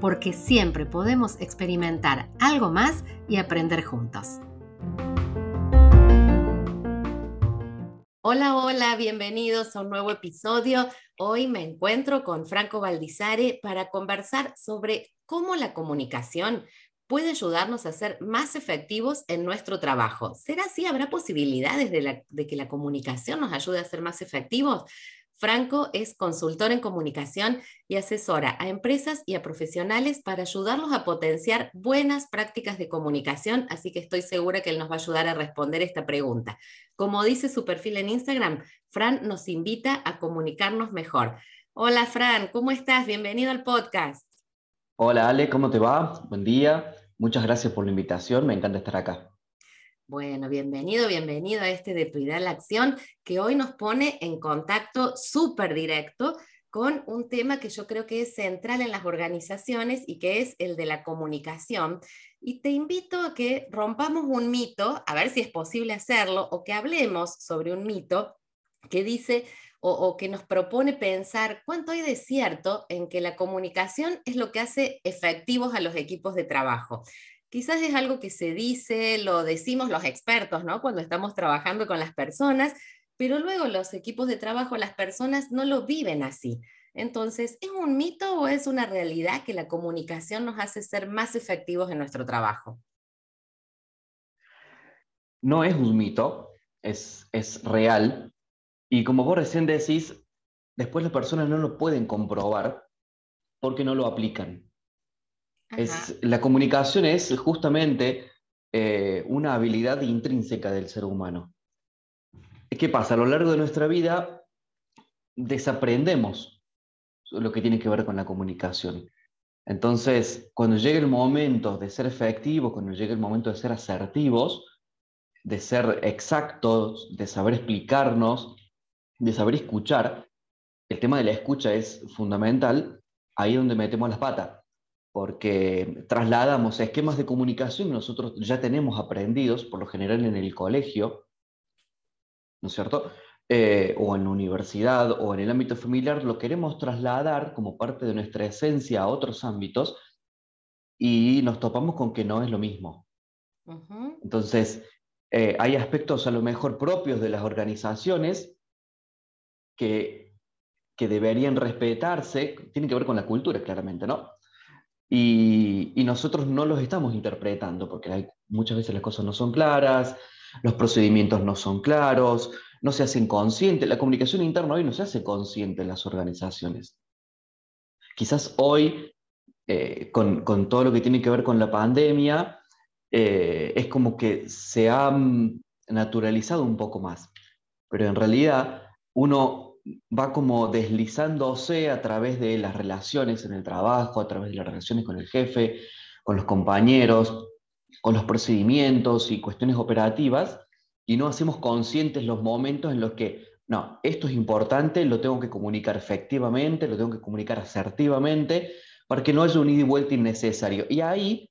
porque siempre podemos experimentar algo más y aprender juntos. Hola, hola, bienvenidos a un nuevo episodio. Hoy me encuentro con Franco Valdizare para conversar sobre cómo la comunicación puede ayudarnos a ser más efectivos en nuestro trabajo. ¿Será así? ¿Habrá posibilidades de, de que la comunicación nos ayude a ser más efectivos? Franco es consultor en comunicación y asesora a empresas y a profesionales para ayudarlos a potenciar buenas prácticas de comunicación, así que estoy segura que él nos va a ayudar a responder esta pregunta. Como dice su perfil en Instagram, Fran nos invita a comunicarnos mejor. Hola Fran, ¿cómo estás? Bienvenido al podcast. Hola Ale, ¿cómo te va? Buen día. Muchas gracias por la invitación, me encanta estar acá. Bueno, bienvenido, bienvenido a este de idea la acción, que hoy nos pone en contacto súper directo con un tema que yo creo que es central en las organizaciones y que es el de la comunicación. Y te invito a que rompamos un mito, a ver si es posible hacerlo, o que hablemos sobre un mito que dice o, o, que nos propone pensar cuánto hay de cierto en que la comunicación es lo que hace efectivos a los equipos de trabajo quizás es algo que se dice, lo decimos los expertos, ¿no? Cuando estamos trabajando con las personas, pero luego los equipos de trabajo, las personas no lo viven así. Entonces, ¿es un mito o es una realidad que la comunicación nos hace ser más efectivos en nuestro trabajo? No es un mito, es, es real. Y como vos recién decís, después las personas no lo pueden comprobar porque no lo aplican. Es, la comunicación es justamente eh, una habilidad intrínseca del ser humano. ¿Qué pasa? A lo largo de nuestra vida desaprendemos lo que tiene que ver con la comunicación. Entonces, cuando llega el momento de ser efectivos, cuando llega el momento de ser asertivos, de ser exactos, de saber explicarnos, de saber escuchar, el tema de la escucha es fundamental, ahí es donde metemos las patas porque trasladamos esquemas de comunicación que nosotros ya tenemos aprendidos, por lo general en el colegio, ¿no es cierto? Eh, o en la universidad o en el ámbito familiar, lo queremos trasladar como parte de nuestra esencia a otros ámbitos y nos topamos con que no es lo mismo. Entonces, eh, hay aspectos a lo mejor propios de las organizaciones que, que deberían respetarse, tienen que ver con la cultura, claramente, ¿no? Y, nosotros no los estamos interpretando porque hay, muchas veces las cosas no son claras, los procedimientos no son claros, no se hacen conscientes. La comunicación interna hoy no se hace consciente en las organizaciones. Quizás hoy, eh, con, con, todo lo que tiene que ver con la pandemia, eh, es como que se ha naturalizado un poco más. Pero en realidad uno va como deslizándose a través de las relaciones en el trabajo, a través de las relaciones con el jefe, con los compañeros, con los procedimientos y cuestiones operativas, y no hacemos conscientes los momentos en los que, no, esto es importante, lo tengo que comunicar efectivamente, lo tengo que comunicar asertivamente, para que no haya un ida y vuelta innecesario. Y ahí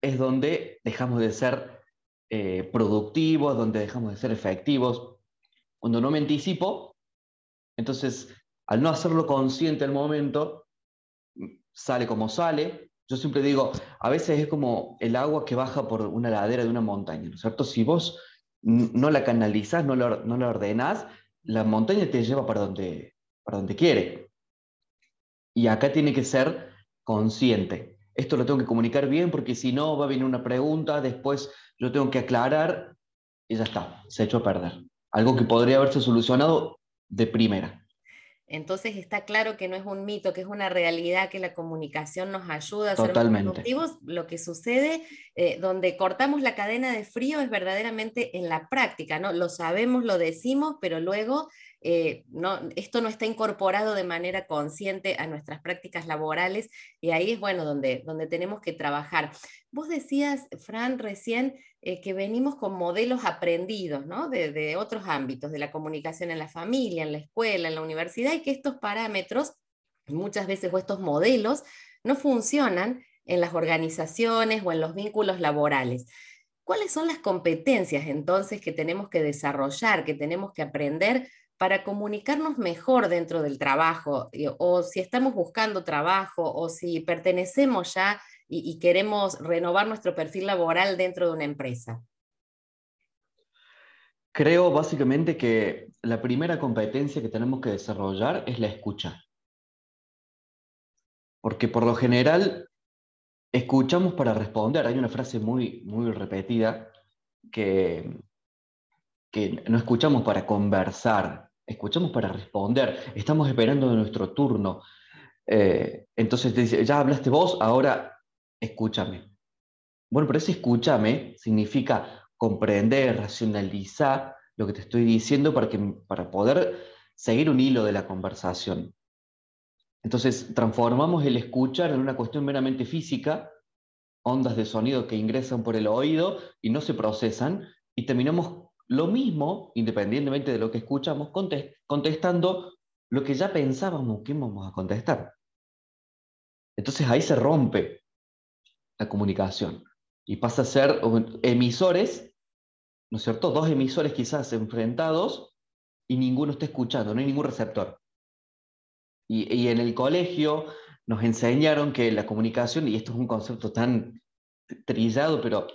es donde dejamos de ser eh, productivos, donde dejamos de ser efectivos. Cuando no me anticipo, entonces, al no hacerlo consciente al momento, sale como sale. Yo siempre digo, a veces es como el agua que baja por una ladera de una montaña, ¿no es cierto? Si vos no la canalizás, no la, no la ordenás, la montaña te lleva para donde, para donde quiere. Y acá tiene que ser consciente. Esto lo tengo que comunicar bien porque si no va a venir una pregunta, después yo tengo que aclarar y ya está, se hecho a perder. Algo que podría haberse solucionado de primera. Entonces está claro que no es un mito, que es una realidad, que la comunicación nos ayuda a ser productivos. Lo que sucede, eh, donde cortamos la cadena de frío, es verdaderamente en la práctica, ¿no? Lo sabemos, lo decimos, pero luego eh, no, esto no está incorporado de manera consciente a nuestras prácticas laborales y ahí es bueno donde, donde tenemos que trabajar. Vos decías, Fran, recién eh, que venimos con modelos aprendidos ¿no? de, de otros ámbitos, de la comunicación en la familia, en la escuela, en la universidad, y que estos parámetros, muchas veces o estos modelos, no funcionan en las organizaciones o en los vínculos laborales. ¿Cuáles son las competencias entonces que tenemos que desarrollar, que tenemos que aprender para comunicarnos mejor dentro del trabajo? O si estamos buscando trabajo o si pertenecemos ya y, queremos renovar nuestro perfil laboral dentro de una empresa. Creo básicamente que la primera competencia que tenemos que desarrollar es la escucha. Porque por lo general escuchamos para responder. Hay una frase muy, muy repetida que, que no escuchamos para conversar, escuchamos para responder. Estamos esperando nuestro turno. Eh, entonces dice, ya hablaste vos, ahora escúchame. Bueno, pero ese escúchame significa comprender, racionalizar lo que te estoy diciendo para, que, para poder seguir un hilo de la conversación. Entonces, transformamos el escuchar en una cuestión meramente física, ondas de sonido que ingresan por el oído y no se procesan, y terminamos lo mismo, independientemente de lo que escuchamos, contestando lo que ya pensábamos que íbamos a contestar. Entonces ahí se rompe la comunicación y pasa a ser emisores, ¿no es cierto? Dos emisores quizás enfrentados y ninguno está escuchando, no hay ningún receptor. Y, en el colegio nos enseñaron que la comunicación, y esto es un concepto tan trillado, pero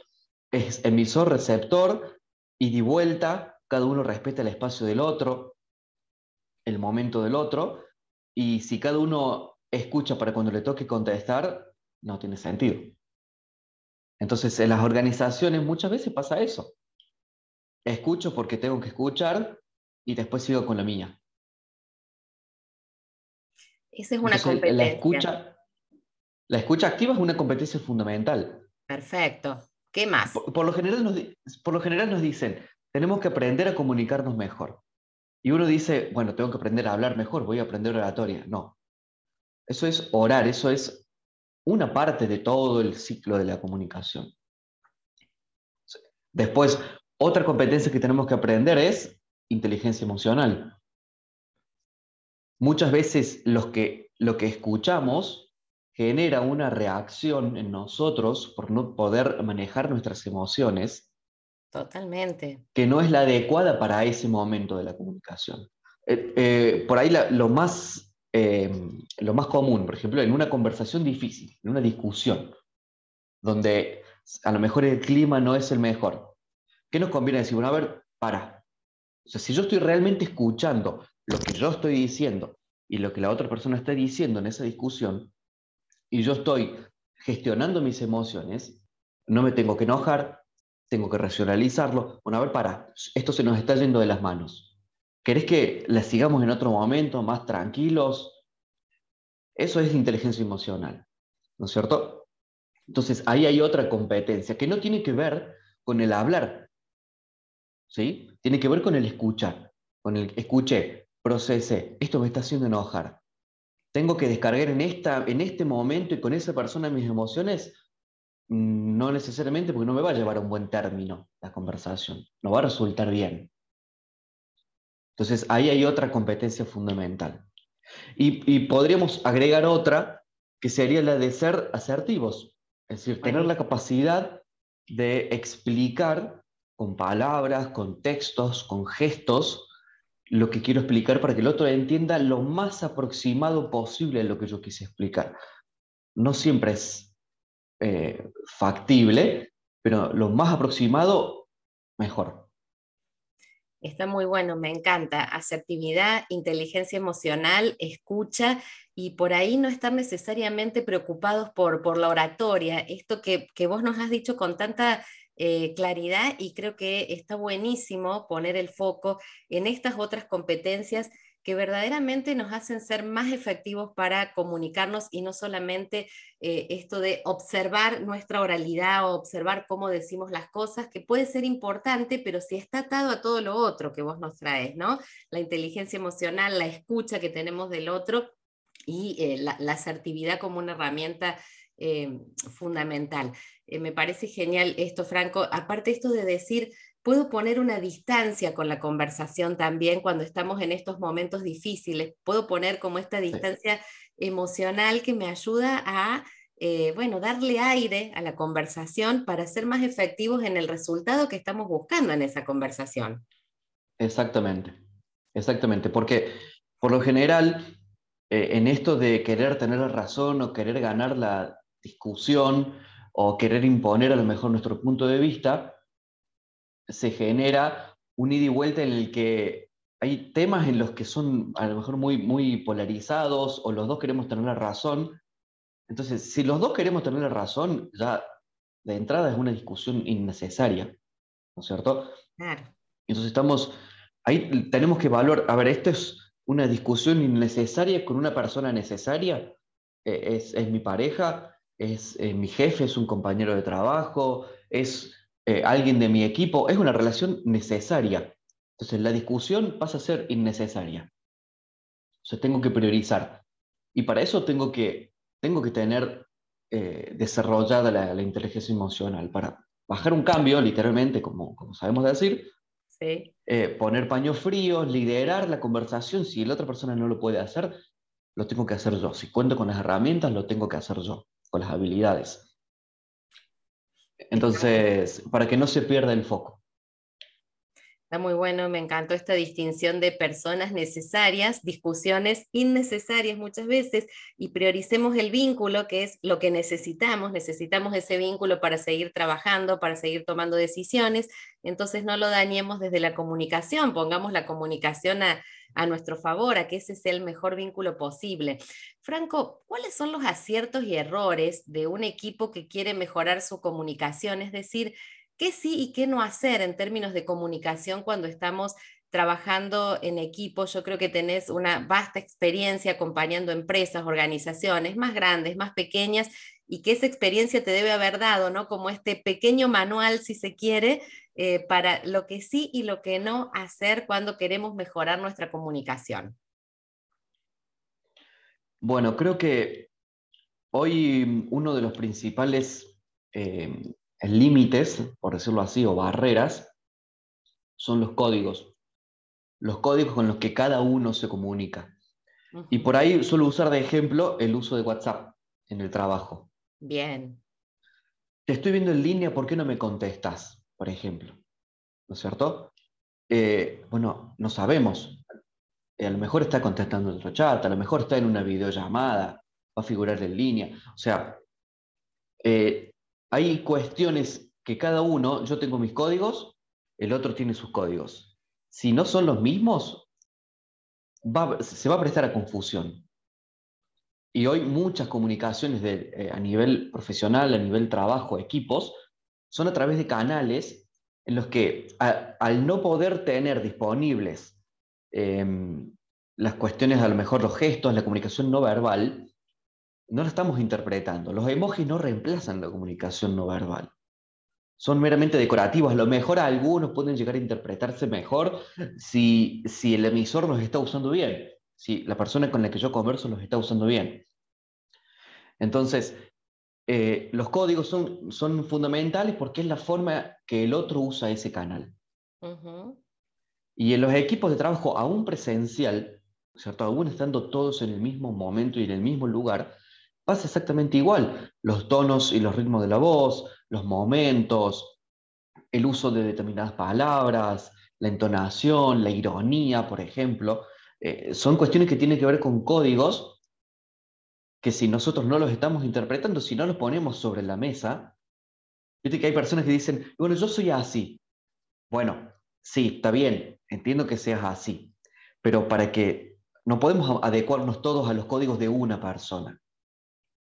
es emisor, receptor, y de vuelta, cada uno respeta el espacio del otro, el momento del otro, y si cada uno escucha para cuando le toque contestar, no tiene sentido. Entonces, en las organizaciones muchas veces pasa eso. Escucho porque tengo que escuchar y después sigo con la mía. Esa es una competencia. La escucha, la escucha activa es una competencia fundamental. Perfecto. ¿Qué más? Por, lo general nos, por lo general nos dicen, tenemos que aprender a comunicarnos mejor. Y uno dice, bueno, tengo que aprender a hablar mejor, voy a aprender oratoria. No. Eso es orar, eso es una parte de todo el ciclo de la comunicación. Después, otra competencia que tenemos que aprender es inteligencia emocional muchas veces que, lo que escuchamos genera una reacción en nosotros por no poder manejar nuestras emociones. Totalmente. Que no es la adecuada para ese momento de la comunicación. Eh, eh, por ahí lo, más, em, lo más común, por ejemplo, en una conversación difícil, en una discusión, donde a lo mejor el clima no es el mejor. ¿Qué nos conviene decir? Bueno, a ver, para. O sea, si yo estoy realmente escuchando lo que yo estoy diciendo y lo que la otra persona está diciendo en esa discusión, y yo estoy gestionando mis emociones, no me tengo que enojar, tengo que racionalizarlo. Bueno, a ver, para, esto se nos está yendo de las manos. ¿Querés que la sigamos en otro momento, más tranquilos? Eso es inteligencia emocional, ¿no es cierto? Entonces, ahí hay otra competencia que no tiene que ver con el hablar, ¿sí? Tiene que ver con el escuchar, con el escuché, procese, esto me está haciendo enojar. Tengo que descargar en, esta, en este momento y con esa persona mis emociones, no necesariamente porque no me va a llevar a un buen término la conversación, no va a resultar bien. Entonces ahí hay otra competencia fundamental. Y, podríamos agregar otra que sería la de ser asertivos, es decir, tener la capacidad de explicar con palabras, con textos, con gestos, lo que quiero explicar para que el otro entienda lo más aproximado posible a lo que yo quise explicar. No siempre es eh, factible, pero lo más aproximado, mejor. Está muy bueno, me encanta. Asertividad, inteligencia emocional, escucha y por ahí no estar necesariamente preocupados por, por la oratoria. Esto que, que vos nos has dicho con tanta eh, claridad y creo que está buenísimo poner el foco en estas otras competencias que verdaderamente nos hacen ser más efectivos para comunicarnos y no solamente eh, esto de observar nuestra oralidad o observar cómo decimos las cosas, que puede ser importante, pero si está atado a todo lo otro que vos nos traes, ¿no? La inteligencia emocional, la escucha que tenemos del otro y eh, la, asertividad como una herramienta fundamental. Me parece genial esto, Franco. Aparte esto de decir, puedo poner una distancia con la conversación también cuando estamos en estos momentos difíciles. Puedo poner como esta distancia emocional que me ayuda a, eh, bueno, darle aire a la conversación para ser más efectivos en el resultado que estamos buscando en esa conversación. Exactamente, exactamente, porque por lo general, eh, en esto de querer tener la razón o querer ganar la discusión o querer imponer a lo mejor nuestro punto de vista, se genera un ida y vuelta en el que hay temas en los que son a lo mejor muy, muy polarizados o los dos queremos tener la razón. Entonces, si los dos queremos tener la razón, ya de entrada es una discusión innecesaria, ¿no es cierto? Claro. Entonces estamos, ahí tenemos que valorar, a ver, esto es una discusión innecesaria con una persona necesaria, eh, es, es, mi pareja, es eh, mi jefe, es un compañero de trabajo, es eh, alguien de mi equipo, es una relación necesaria. Entonces la discusión pasa a ser innecesaria. Entonces tengo que priorizar. Y para eso tengo que, tengo que tener eh, desarrollada la, inteligencia emocional, para bajar un cambio, literalmente, como, como sabemos decir, eh, poner paños fríos, liderar la conversación. Si la otra persona no lo puede hacer, lo tengo que hacer yo. Si cuento con las herramientas, lo tengo que hacer yo, con las habilidades. Entonces, para que no se pierda el foco. Está muy bueno, me encantó esta distinción de personas necesarias, discusiones innecesarias muchas veces, y prioricemos el vínculo, que es lo que necesitamos, necesitamos ese vínculo para seguir trabajando, para seguir tomando decisiones, entonces no lo dañemos desde la comunicación, pongamos la comunicación a, a nuestro favor, a que ese sea el mejor vínculo posible. Franco, ¿cuáles son los aciertos y errores de un equipo que quiere mejorar su comunicación? Es decir, ¿qué sí y qué no hacer en términos de comunicación cuando estamos trabajando en equipo? Yo creo que tenés una vasta experiencia acompañando empresas, organizaciones más grandes, más pequeñas, y que esa experiencia te debe haber dado, ¿no? Como este pequeño manual, si se quiere, eh, para lo que sí y lo que no hacer cuando queremos mejorar nuestra comunicación? Bueno, creo que hoy uno de los principales eh, límites, por decirlo así, o barreras, son los códigos. Los códigos con los que cada uno se comunica. Y por ahí suelo usar de ejemplo el uso de WhatsApp en el trabajo. Bien. Te estoy viendo en línea, ¿por qué no me contestas? por ejemplo. ¿No es cierto? Eh, bueno, no sabemos. Eh, a lo mejor está contestando otro chat, a lo mejor está en una videollamada, va a figurar en línea. O sea, eh, hay cuestiones que cada uno, yo tengo mis códigos, el otro tiene sus códigos. Si no son los mismos, se va a prestar a confusión. Y hoy muchas comunicaciones a nivel profesional, a nivel trabajo, equipos, son a través de canales en los que al no poder tener disponibles em, las cuestiones, a lo mejor los gestos, la comunicación no verbal, no la estamos interpretando. Los emojis no reemplazan la comunicación no verbal. Son meramente decorativos. A lo mejor algunos pueden llegar a interpretarse mejor si, si el emisor los está usando bien, si la persona con la que yo converso los está usando bien. Entonces, eh, los códigos son, son fundamentales porque es la forma que el otro usa ese canal. Y en los equipos de trabajo, aún presencial, ¿cierto? aún estando todos en el mismo momento y en el mismo lugar, pasa exactamente igual. Los tonos y los ritmos de la voz, los momentos, el uso de determinadas palabras, la entonación, la ironía, por ejemplo, eh, son cuestiones que tienen que ver con códigos que si nosotros no los estamos interpretando, si no los ponemos sobre la mesa, viste que hay personas que dicen, bueno, yo soy así. Bueno, sí, está bien, entiendo que seas así, pero para que no podemos adecuarnos todos a los códigos de una persona.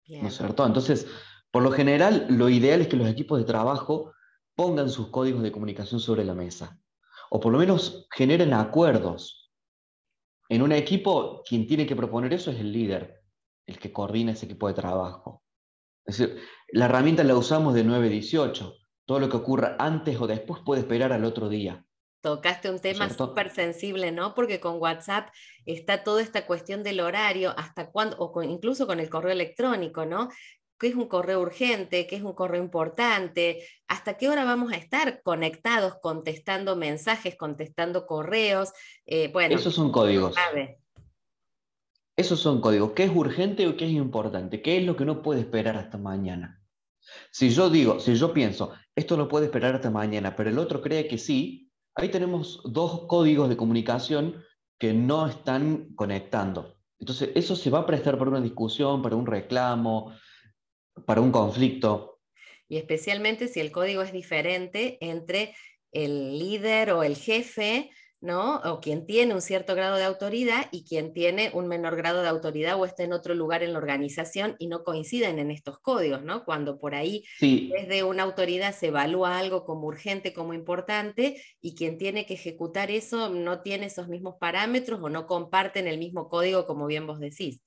¿No es cierto? Entonces, por lo general, lo ideal es que los equipos de trabajo pongan sus códigos de comunicación sobre la mesa, o por lo menos generen acuerdos En un equipo, quien tiene que proponer eso es el líder, el que coordina ese equipo de trabajo. Es decir, la herramienta la usamos de 9 a 18. Todo lo que ocurra antes o después puede esperar al otro día. Tocaste un tema súper sensible, ¿no? Porque con WhatsApp está toda esta cuestión del horario, hasta cuándo, o incluso con el correo electrónico, ¿no? ¿Qué es un correo urgente? ¿Qué es un correo importante? ¿Hasta qué hora vamos a estar conectados, contestando mensajes, contestando correos? Eh, bueno, esos son códigos. Esos son códigos. ¿Qué es urgente o qué es importante? ¿Qué es lo que no puede esperar hasta mañana? Si yo digo, si yo pienso, esto no puede esperar hasta mañana, pero el otro cree que sí, ahí tenemos dos códigos de comunicación que no están conectando. Entonces, eso se va a prestar para una discusión, para un reclamo, para un conflicto. Y especialmente si el código es diferente entre el líder o el jefe ¿no? O quien tiene un cierto grado de autoridad y quien tiene un menor grado de autoridad o está en otro lugar en la organización y no coinciden en estos códigos, ¿no? Cuando por ahí desde una autoridad se evalúa algo como urgente, como importante, y quien tiene que ejecutar eso no tiene esos mismos parámetros o no comparten el mismo código, como bien vos decís.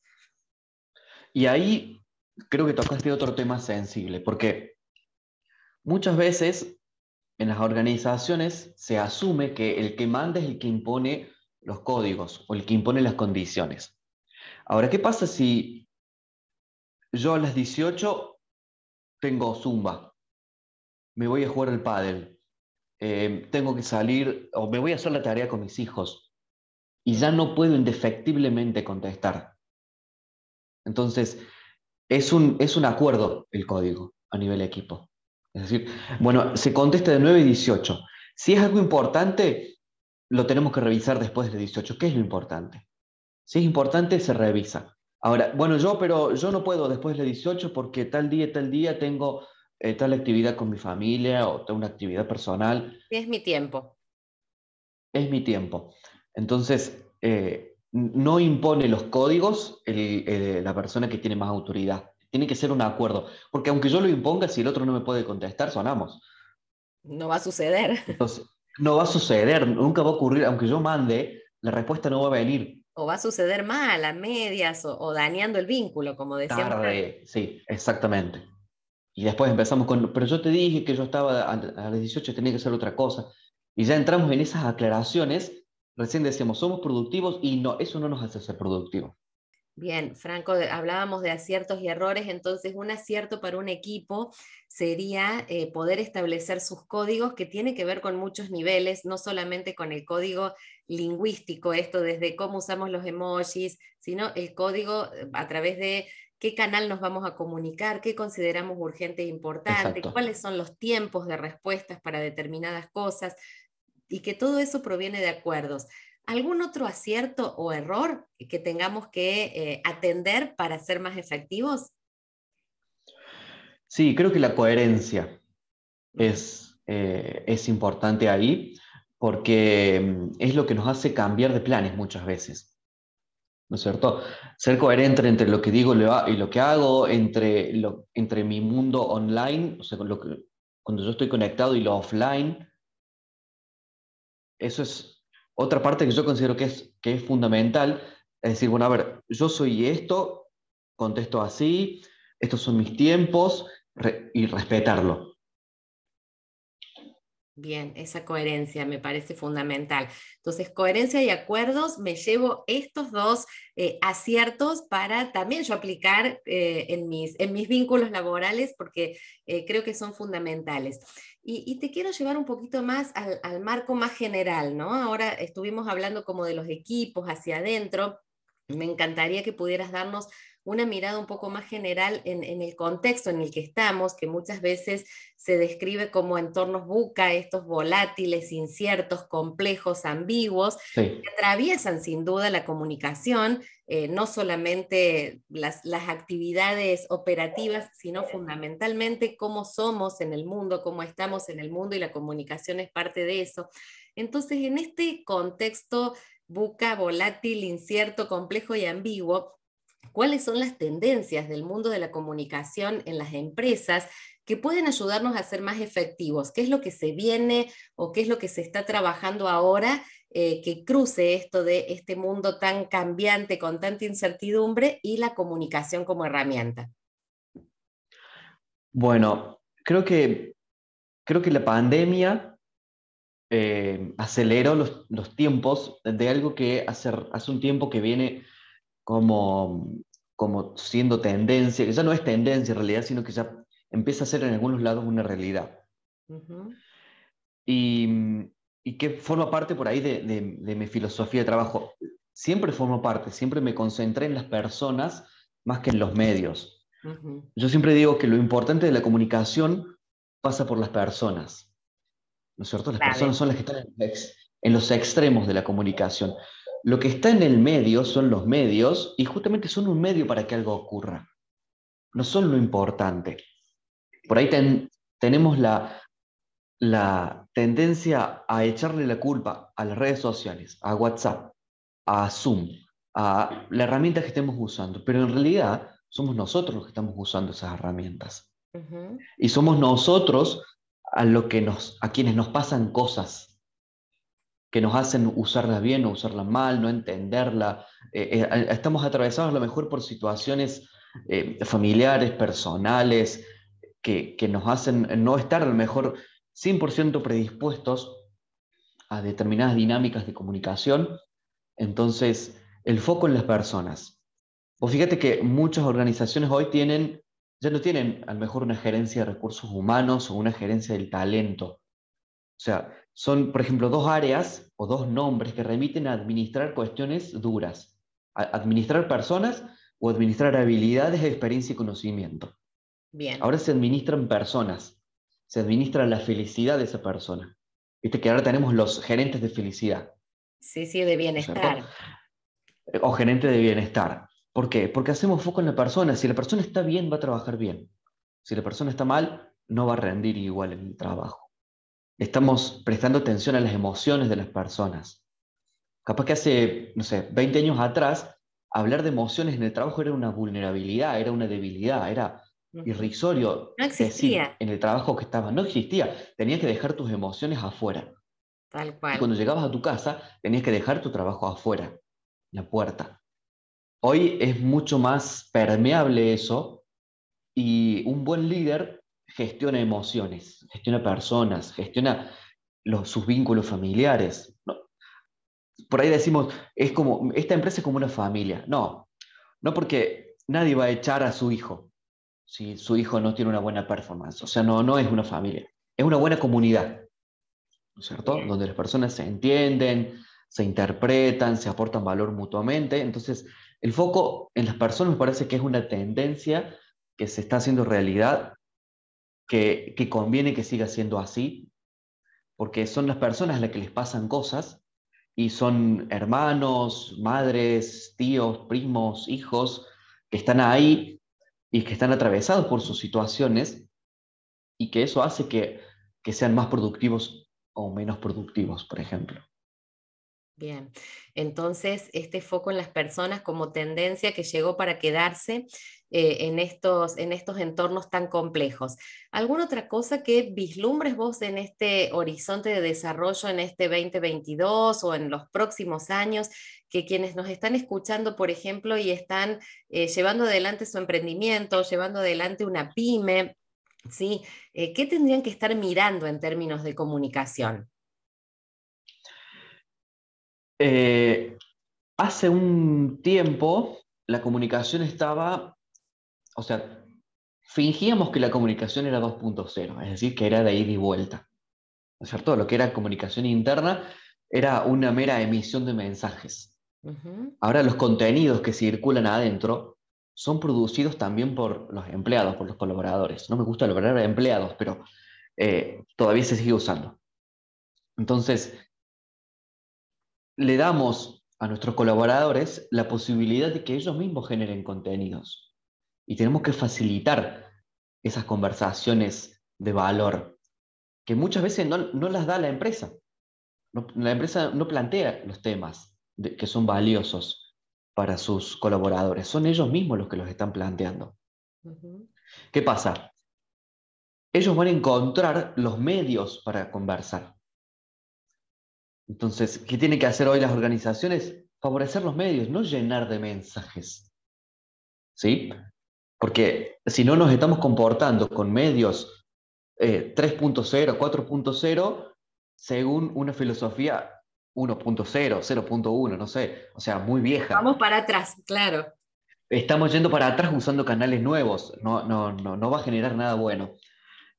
Y ahí creo que tocaste otro tema sensible, porque muchas veces en las organizaciones se asume que el que manda es el que impone los códigos o el que impone las condiciones. Ahora, ¿qué pasa si yo a las 18 tengo zumba? Me voy a jugar al pádel. Eh, tengo que salir o me voy a hacer la tarea con mis hijos y ya no puedo indefectiblemente contestar. Entonces, es un, es un acuerdo el código a nivel equipo. Es decir, bueno, se contesta de 9 y 18. Si es algo importante, lo tenemos que revisar después de 18. ¿Qué es lo importante? Si es importante, se revisa. Ahora, bueno, yo, pero yo no puedo después de 18 porque tal día, tal día tengo eh, tal actividad con mi familia o tengo una actividad personal. Es mi tiempo. Es mi tiempo. Entonces, eh, no impone los códigos la persona que tiene más autoridad. Tiene que ser un acuerdo. Porque aunque yo lo imponga, si el otro no me puede contestar, sonamos. No va a suceder. no va a suceder, nunca va a ocurrir. Aunque yo mande, la respuesta no va a venir. O va a suceder mal, a medias, o, dañando el vínculo, como decíamos. Tarde, sí, exactamente. Y después empezamos con, pero yo te dije que yo estaba a, a las 18 tenía que hacer otra cosa. Y ya entramos en esas aclaraciones, recién decíamos, somos productivos y no, eso no nos hace ser productivos. Bien, Franco, hablábamos de aciertos y errores, entonces un acierto para un equipo sería eh, poder establecer sus códigos que tiene que ver con muchos niveles, no solamente con el código lingüístico, esto desde cómo usamos los emojis, sino el código eh, a través de qué canal nos vamos a comunicar, qué consideramos urgente e importante, cuáles son los tiempos de respuestas para determinadas cosas, y que todo eso proviene de acuerdos. ¿Algún otro acierto o error que tengamos que eh, atender para ser más efectivos? Sí, creo que la coherencia es, eh, es importante ahí porque mm, es lo que nos hace cambiar de planes muchas veces. ¿No es cierto? Ser coherente entre lo que digo y lo que hago, entre, lo, entre mi mundo online, o sea, lo que, cuando yo estoy conectado y lo offline, eso es otra parte que yo considero que es, que es fundamental es decir, bueno, a ver, yo soy esto, contesto así, estos son mis tiempos y respetarlo. Bien, esa coherencia me parece fundamental. Entonces, coherencia y acuerdos, me llevo estos dos eh, aciertos para también yo aplicar eh, en, mis, en mis vínculos laborales porque eh, creo que son fundamentales. Y, te quiero llevar un poquito más al, al, marco más general, ¿no? Ahora estuvimos hablando como de los equipos hacia adentro. Me encantaría que pudieras darnos una mirada un poco más general en, el contexto en el que estamos, que muchas veces se describe como entornos buca, estos volátiles, inciertos, complejos, ambiguos, que atraviesan sin duda la comunicación, eh, no solamente las, las actividades operativas, sino fundamentalmente cómo somos en el mundo, cómo estamos en el mundo y la comunicación es parte de eso. Entonces, en este contexto buca, volátil, incierto, complejo y ambiguo, cuáles son las tendencias del mundo de la comunicación en las empresas que pueden ayudarnos a ser más efectivos. ¿Qué es lo que se viene o qué es lo que se está trabajando ahora eh, que cruce esto de este mundo tan cambiante, con tanta incertidumbre y la comunicación como herramienta? Bueno, creo que, creo que la pandemia eh, aceleró los, tiempos de algo que hace, hace un tiempo que viene como, como siendo tendencia, que ya no es tendencia en realidad, sino que ya empieza a ser en algunos lados una realidad. y, y, que forma parte por ahí de, de, mi filosofía de trabajo. Siempre formo parte, siempre me concentré en las personas más que en los medios. Yo siempre digo que lo importante de la comunicación pasa por las personas. ¿no es cierto? Las personas son las que están en los extremos de la comunicación. Lo que está en el medio son los medios y justamente son un medio para que algo ocurra. No son lo importante. Por ahí tenemos la, la tendencia a echarle la culpa a las redes sociales, a WhatsApp, a Zoom, a la herramienta que estemos usando, pero en realidad somos nosotros los que estamos usando esas herramientas. Y somos nosotros a, lo que nos, a quienes nos pasan cosas que nos hacen usarla bien o usarla mal, no entenderla. Eh, eh, estamos atravesados a lo mejor por situaciones eh, familiares, personales, que, que, nos hacen no estar a lo mejor 100% predispuestos a determinadas dinámicas de comunicación. Entonces, el foco en las personas. O fíjate que muchas organizaciones hoy tienen ya no tienen a lo mejor una gerencia de recursos humanos o una gerencia del talento. O sea, son, por ejemplo, dos áreas o dos nombres que remiten a administrar cuestiones duras, administrar personas o administrar habilidades, experiencia y conocimiento. Bien. Ahora se administran personas, se administra la felicidad de esa persona. Viste que ahora tenemos los gerentes de felicidad. Sí, sí, de bienestar. O gerente de bienestar. ¿Por qué? Porque hacemos foco en la persona. Si la persona está bien, va a trabajar bien. Si la persona está mal, no va a rendir igual en el trabajo. Estamos prestando atención a las emociones de las personas. Capaz que hace, no sé, 20 años atrás, hablar de emociones en el trabajo era una vulnerabilidad, era una debilidad, era irrisorio. No existía. en el trabajo que estaba, no existía. Tenías que dejar tus emociones afuera. Tal cual. Y cuando llegabas a tu casa, tenías que dejar tu trabajo afuera, la puerta. Hoy es mucho más permeable eso y un buen líder gestiona emociones, gestiona personas, gestiona los, sus vínculos familiares. Por ahí decimos, es como, esta empresa es como una familia. No, no porque nadie va a echar a su hijo si su hijo no tiene una buena performance. O sea, no, no es una familia, es una buena comunidad, ¿no es cierto? Donde las personas se entienden, se interpretan, se aportan valor mutuamente. Entonces, el foco en las personas me parece que es una tendencia que se está haciendo realidad, que, conviene que siga siendo así, porque son las personas las que les pasan cosas y son hermanos, madres, tíos, primos, hijos, que están ahí y que están atravesados por sus situaciones y que eso hace que sean más productivos o menos productivos, por ejemplo. Bien, entonces este foco en las personas como tendencia que llegó para quedarse eh, en, estos, en estos entornos tan complejos. ¿Alguna otra cosa que vislumbres vos en este horizonte de desarrollo en este 2022 o en los próximos años que quienes nos están escuchando, por ejemplo, y están eh, llevando adelante su emprendimiento, llevando adelante una pyme, ¿sí? Eh, ¿qué tendrían que estar mirando en términos de comunicación? Eh, hace un tiempo la comunicación estaba, o sea, fingíamos que la comunicación era 2.0, es decir, que era de ida y vuelta. ¿No es cierto? Lo que era comunicación interna era una mera emisión de mensajes. Ahora los contenidos que circulan adentro son producidos también por los empleados, por los colaboradores. No me gusta la palabra empleados, pero eh, todavía se sigue usando. Entonces, le damos a nuestros colaboradores la posibilidad de que ellos mismos generen contenidos. Y tenemos que facilitar esas conversaciones de valor, que muchas veces no, las da la empresa. la empresa no plantea los temas que son valiosos para sus colaboradores, son ellos mismos los que los están planteando. ¿Qué pasa? ellos van a encontrar los medios para conversar. Entonces, ¿qué tienen que hacer hoy las organizaciones? Favorecer los medios, no llenar de mensajes. ¿Sí? Porque si no nos estamos comportando con medios 3.0, 4.0, según una filosofía 1.0, 0.1, no sé, o sea, muy vieja. Vamos para atrás, claro. Estamos yendo para atrás usando canales nuevos, no, no, no, no va a generar nada bueno.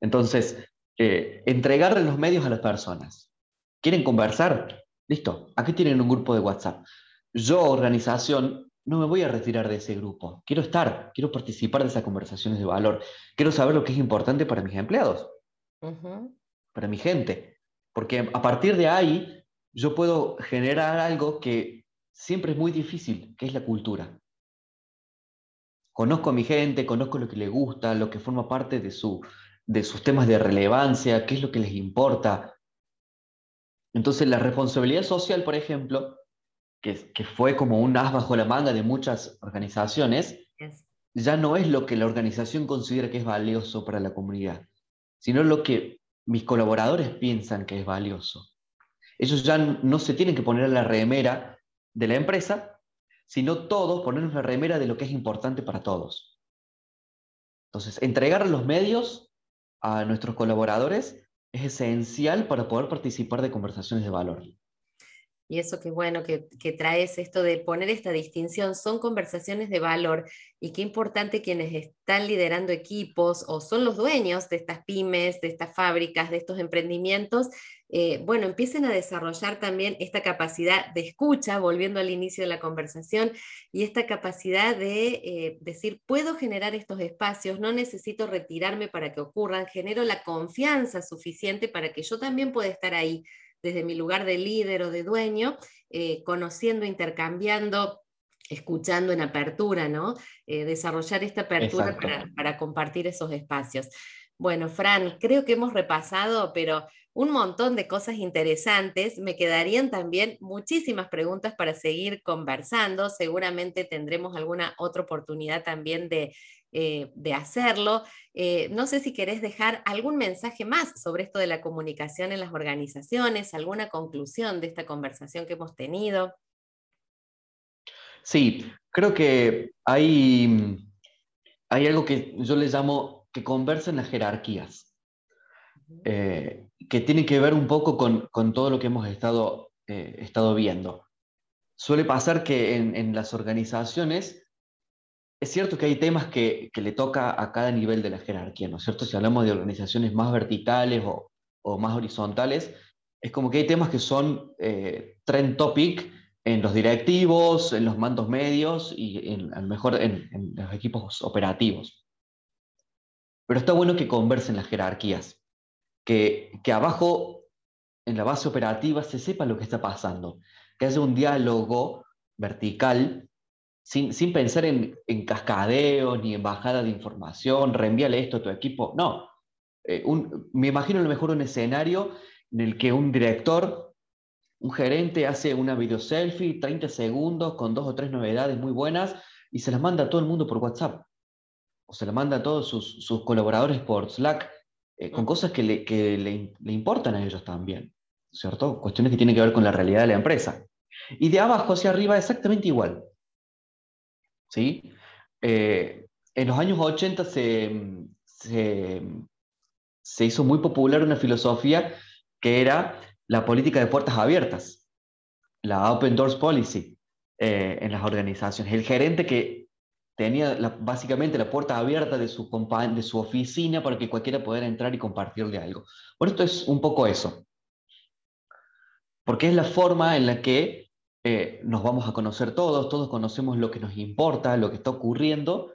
Entonces, eh, entregarle los medios a las personas. ¿Quieren conversar? Listo, aquí tienen un grupo de WhatsApp. Yo, organización, no me voy a retirar de ese grupo. Quiero estar, quiero participar de esas conversaciones de valor. Quiero saber lo que es importante para mis empleados, para mi gente. Porque a partir de ahí yo puedo generar algo que siempre es muy difícil, que es la cultura. Conozco a mi gente, conozco lo que le gusta, lo que forma parte de, su, de sus temas de relevancia, qué es lo que les importa. Entonces la responsabilidad social, por ejemplo, que, que fue como un as bajo la manga de muchas organizaciones, ya no es lo que la organización considera que es valioso para la comunidad, sino lo que mis colaboradores piensan que es valioso. Ellos ya no se tienen que poner la remera de la empresa, sino todos ponernos la remera de lo que es importante para todos. Entonces, entregar los medios a nuestros colaboradores es esencial para poder participar de conversaciones de valor. Y eso qué bueno que, que, traes esto de poner esta distinción, son conversaciones de valor y qué importante quienes están liderando equipos o son los dueños de estas pymes, de estas fábricas, de estos emprendimientos, eh, bueno, empiecen a desarrollar también esta capacidad de escucha, volviendo al inicio de la conversación, y esta capacidad de eh, decir, puedo generar estos espacios, no necesito retirarme para que ocurran, genero la confianza suficiente para que yo también pueda estar ahí desde mi lugar de líder o de dueño, eh, conociendo, intercambiando, escuchando en apertura, ¿no? Desarrollar esta apertura para, compartir esos espacios. Bueno, Fran, creo que hemos repasado, pero un montón de cosas interesantes. Me quedarían también muchísimas preguntas para seguir conversando. Seguramente tendremos alguna otra oportunidad también de, eh, de hacerlo. Eh, no sé si querés dejar algún mensaje más sobre esto de la comunicación en las organizaciones, alguna conclusión de esta conversación que hemos tenido. Sí, creo que hay, hay algo que yo le llamo que conversen las jerarquías, eh, que tiene que ver un poco con, todo lo que hemos estado, estado viendo. Suele pasar que en, en las organizaciones es cierto que hay temas que, le toca a cada nivel de la jerarquía, ¿no es cierto? Si hablamos de organizaciones más verticales o, más horizontales, es como que hay temas que son eh, trend topic en los directivos, en los mandos medios y en, a lo mejor en, los equipos operativos. Pero está bueno que conversen las jerarquías, que, abajo, en la base operativa, se sepa lo que está pasando, que haya un diálogo vertical sin, pensar en, en, cascadeos ni en bajada de información, reenvíale esto a tu equipo. No. Eh, me imagino a lo mejor un escenario en el que un director, un gerente hace una video selfie, 30 segundos, con dos o tres novedades muy buenas, y se las manda a todo el mundo por WhatsApp. O se las manda a todos sus, colaboradores por Slack, eh, con cosas que, le, que le, le importan a ellos también. ¿Cierto? Cuestiones que tienen que ver con la realidad de la empresa. Y de abajo hacia arriba exactamente igual. ¿sí? Eh, en los años 80 se, se, hizo muy popular una filosofía que era la política de puertas abiertas, la Open Doors Policy eh, en las organizaciones. El gerente que tenía básicamente la puerta abierta de su, de oficina para que cualquiera pudiera entrar y compartirle algo. Bueno, esto es un poco eso. Porque es la forma en la que eh, nos vamos a conocer todos, todos conocemos lo que nos importa, lo que está ocurriendo.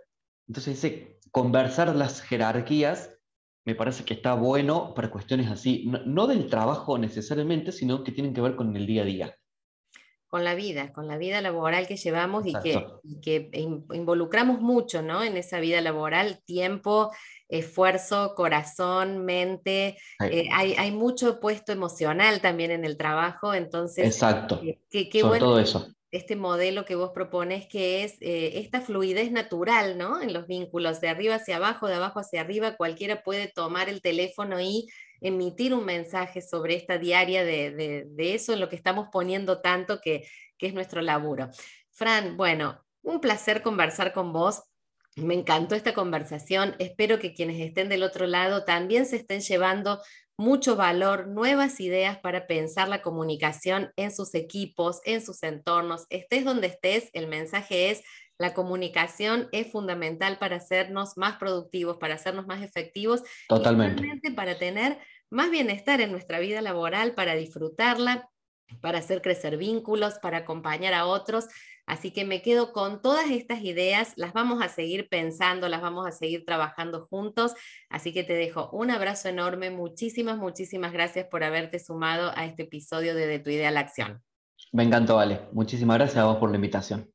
Entonces, ese conversar las jerarquías me parece que está bueno para cuestiones así, no, del trabajo necesariamente, sino que tienen que ver con el día a día. Con la vida, con la vida laboral que llevamos y que, y que, involucramos mucho ¿no? en esa vida laboral, tiempo, esfuerzo, corazón, mente. Eh, hay, mucho puesto emocional también en el trabajo, entonces. Exacto. Eh, qué, bueno, todo eso. este modelo que vos propones, que es eh, esta fluidez natural, ¿no? En los vínculos, de arriba hacia abajo, de abajo hacia arriba, cualquiera puede tomar el teléfono y emitir un mensaje sobre esta diaria de, eso en lo que estamos poniendo tanto que, que es nuestro laburo. Fran, bueno, un placer conversar con vos. Me encantó esta conversación. Espero que quienes estén del otro lado también se estén llevando mucho valor, nuevas ideas para pensar la comunicación en sus equipos, en sus entornos. Estés donde estés, el mensaje es, la comunicación es fundamental para hacernos más productivos, para hacernos más efectivos. Totalmente. Y para tener más bienestar en nuestra vida laboral, para disfrutarla, para hacer crecer vínculos, para acompañar a otros. Así que me quedo con todas estas ideas, las vamos a seguir pensando, las vamos a seguir trabajando juntos. Así que te dejo un abrazo enorme, muchísimas, muchísimas gracias por haberte sumado a este episodio de tu idea a la acción. Me encantó, Vale. Muchísimas gracias a vos por la invitación.